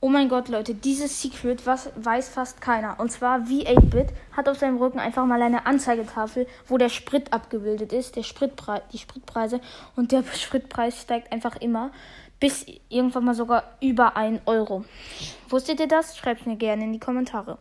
Oh mein Gott, Leute, dieses Secret was, weiß fast keiner. Und zwar wie 8-Bit hat auf seinem Rücken einfach mal eine Anzeigetafel, wo der Sprit abgebildet ist, der Spritpreis, die Spritpreise. Und der Spritpreis steigt einfach immer, bis irgendwann mal sogar über 1 Euro. Wusstet ihr das? Schreibt mir gerne in die Kommentare.